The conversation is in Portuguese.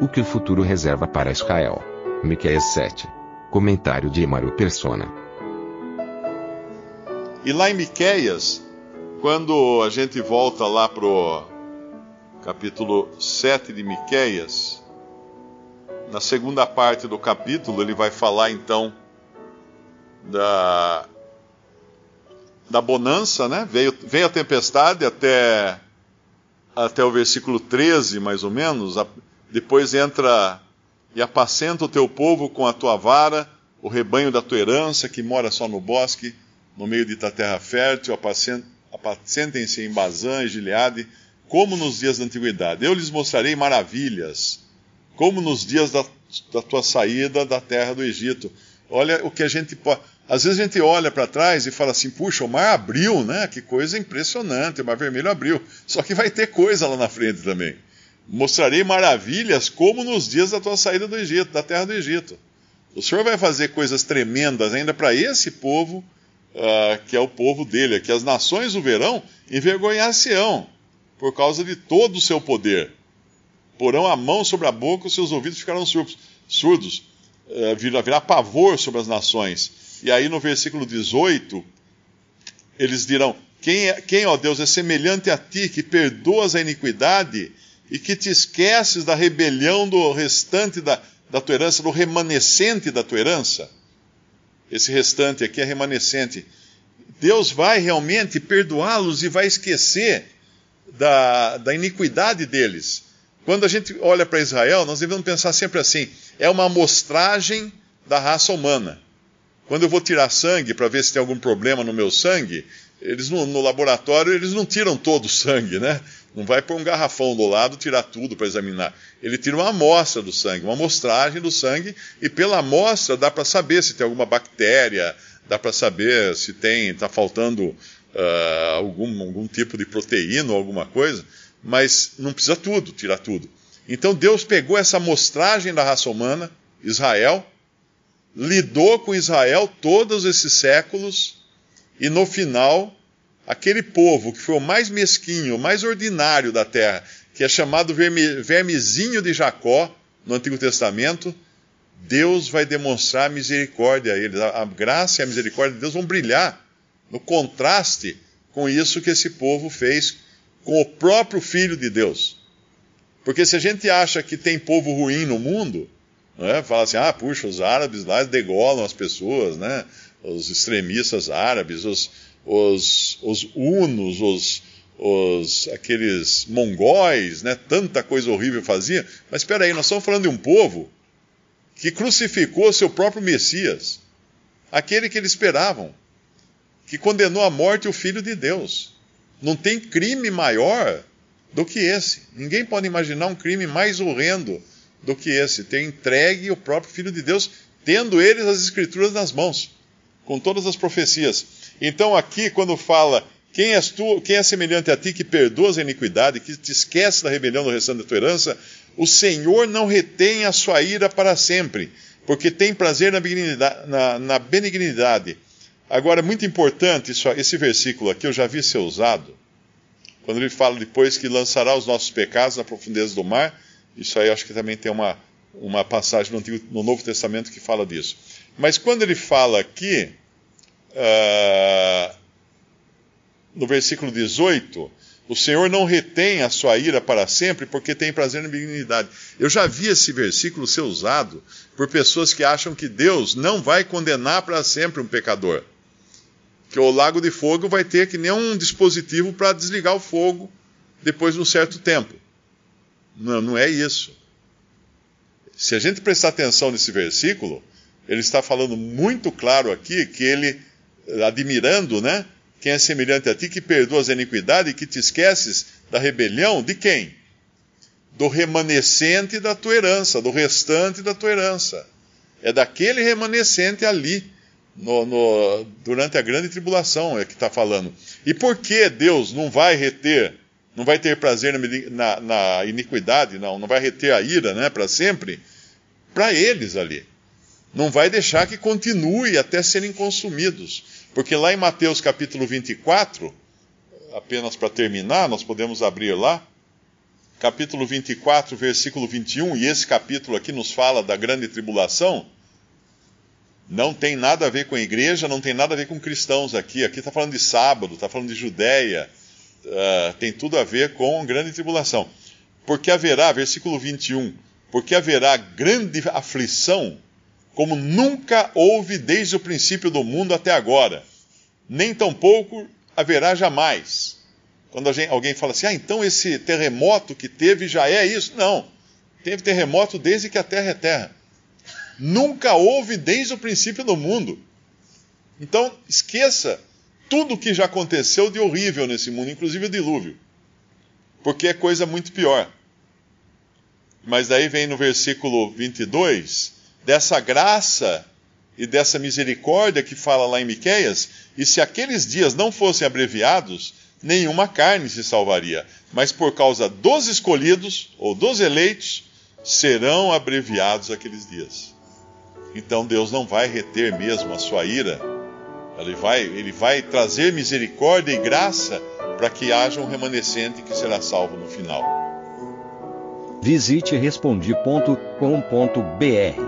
O que o futuro reserva para Israel. Miqueias 7. Comentário de Emaro Persona. E lá em Miqueias, quando a gente volta lá pro capítulo 7 de Miqueias, na segunda parte do capítulo, ele vai falar então da, da bonança, né? Veio, veio a tempestade até, até o versículo 13, mais ou menos. Depois entra e apacenta o teu povo com a tua vara, o rebanho da tua herança, que mora só no bosque, no meio de tua terra fértil, apacentem-se em Bazã e Gileade, como nos dias da antiguidade. Eu lhes mostrarei maravilhas, como nos dias da, da tua saída da terra do Egito. Olha o que a gente pode. Às vezes a gente olha para trás e fala assim: puxa, o mar abriu, né? Que coisa impressionante, o mar vermelho abriu. Só que vai ter coisa lá na frente também. Mostrarei maravilhas como nos dias da tua saída do Egito, da terra do Egito. O Senhor vai fazer coisas tremendas ainda para esse povo, uh, que é o povo dele, que as nações o verão envergonhar-se-ão por causa de todo o seu poder. Porão a mão sobre a boca, os seus ouvidos ficarão surdos. Uh, virá, virá pavor sobre as nações. E aí no versículo 18, eles dirão: quem, é, quem, ó Deus, é semelhante a ti, que perdoas a iniquidade e que te esqueces da rebelião do restante da, da tua herança, do remanescente da tua herança? Esse restante aqui é remanescente. Deus vai realmente perdoá-los e vai esquecer da, da iniquidade deles. Quando a gente olha para Israel, nós devemos pensar sempre assim: é uma amostragem da raça humana. Quando eu vou tirar sangue para ver se tem algum problema no meu sangue, eles no, no, laboratório eles não tiram todo o sangue, né? Não vai pôr um garrafão do lado tirar tudo para examinar. Ele tira uma amostra do sangue, uma amostragem do sangue, e pela amostra dá para saber se tem alguma bactéria, dá para saber se tem, está faltando uh, algum, algum tipo de proteína ou alguma coisa, mas não precisa tudo, tirar tudo. Então Deus pegou essa amostragem da raça humana, Israel, lidou com Israel todos esses séculos, e no final, aquele povo que foi o mais mesquinho, o mais ordinário da terra, que é chamado verme, vermezinho de Jacó no Antigo Testamento, Deus vai demonstrar misericórdia a eles. A, a graça e a misericórdia de Deus vão brilhar no contraste com isso que esse povo fez com o próprio Filho de Deus. Porque se a gente acha que tem povo ruim no mundo, né, fala assim, ah, puxa, os árabes lá degolam as pessoas, né? Os extremistas árabes, os, os, os hunos, os, os, aqueles mongóis, né? Tanta coisa horrível fazia. Mas espera aí, nós estamos falando de um povo que crucificou seu próprio Messias, aquele que eles esperavam que condenou à morte o Filho de Deus. Não tem crime maior do que esse. Ninguém pode imaginar um crime mais horrendo do que esse. Ter entregue o próprio Filho de Deus, tendo eles as Escrituras nas mãos, com todas as profecias. Então, aqui, quando fala. Quem és tu, quem é semelhante a ti que perdoas a iniquidade, que te esquece da rebelião do restante da tua herança? O Senhor não retém a sua ira para sempre, porque tem prazer na benignidade, na, na benignidade Agora, muito importante, isso, esse versículo aqui eu já vi ser usado, quando ele fala depois que lançará os nossos pecados na profundeza do mar. Isso aí acho que também tem uma, uma passagem no, Antigo, no Novo Testamento que fala disso. Mas quando ele fala aqui, no versículo 18, o Senhor não retém a sua ira para sempre, porque tem prazer na benignidade. Eu já vi esse versículo ser usado por pessoas que acham que Deus não vai condenar para sempre um pecador que o lago de fogo vai ter que nem um dispositivo para desligar o fogo depois de um certo tempo. Não, não é isso. Se a gente prestar atenção nesse versículo, ele está falando muito claro aqui que ele, admirando, né, quem é semelhante a ti, que perdoa as iniquidades e que te esqueces da rebelião de quem? Do remanescente da tua herança, do restante da tua herança. É daquele remanescente ali, no, no, durante a grande tribulação, é que está falando. E por que Deus não vai reter, não vai ter prazer na, na, na iniquidade, não, não vai reter a ira né, para sempre? Para eles ali. Não vai deixar que continue até serem consumidos. Porque lá em Mateus capítulo 24, apenas para terminar, nós podemos abrir lá, capítulo 24, versículo 21, e esse capítulo aqui nos fala da grande tribulação. Não tem nada a ver com a igreja, não tem nada a ver com cristãos aqui. Aqui está falando de sábado, está falando de Judéia, uh, tem tudo a ver com grande tribulação. Porque haverá, versículo 21, porque haverá grande aflição como nunca houve desde o princípio do mundo até agora, nem tampouco haverá jamais. Quando alguém fala assim, ah, então esse terremoto que teve já é isso. Não, teve terremoto desde que a Terra é Terra. Nunca houve desde o princípio do mundo. Então, esqueça tudo o que já aconteceu de horrível nesse mundo, inclusive o dilúvio. Porque é coisa muito pior. Mas daí vem no versículo 22 dessa graça e dessa misericórdia que fala lá em Miqueias, e se aqueles dias não fossem abreviados, nenhuma carne se salvaria, mas por causa dos escolhidos ou dos eleitos serão abreviados aqueles dias. Então Deus não vai reter mesmo a sua ira, ele vai, ele vai trazer misericórdia e graça para que haja um remanescente que será salvo no final. Visite respondi.com.br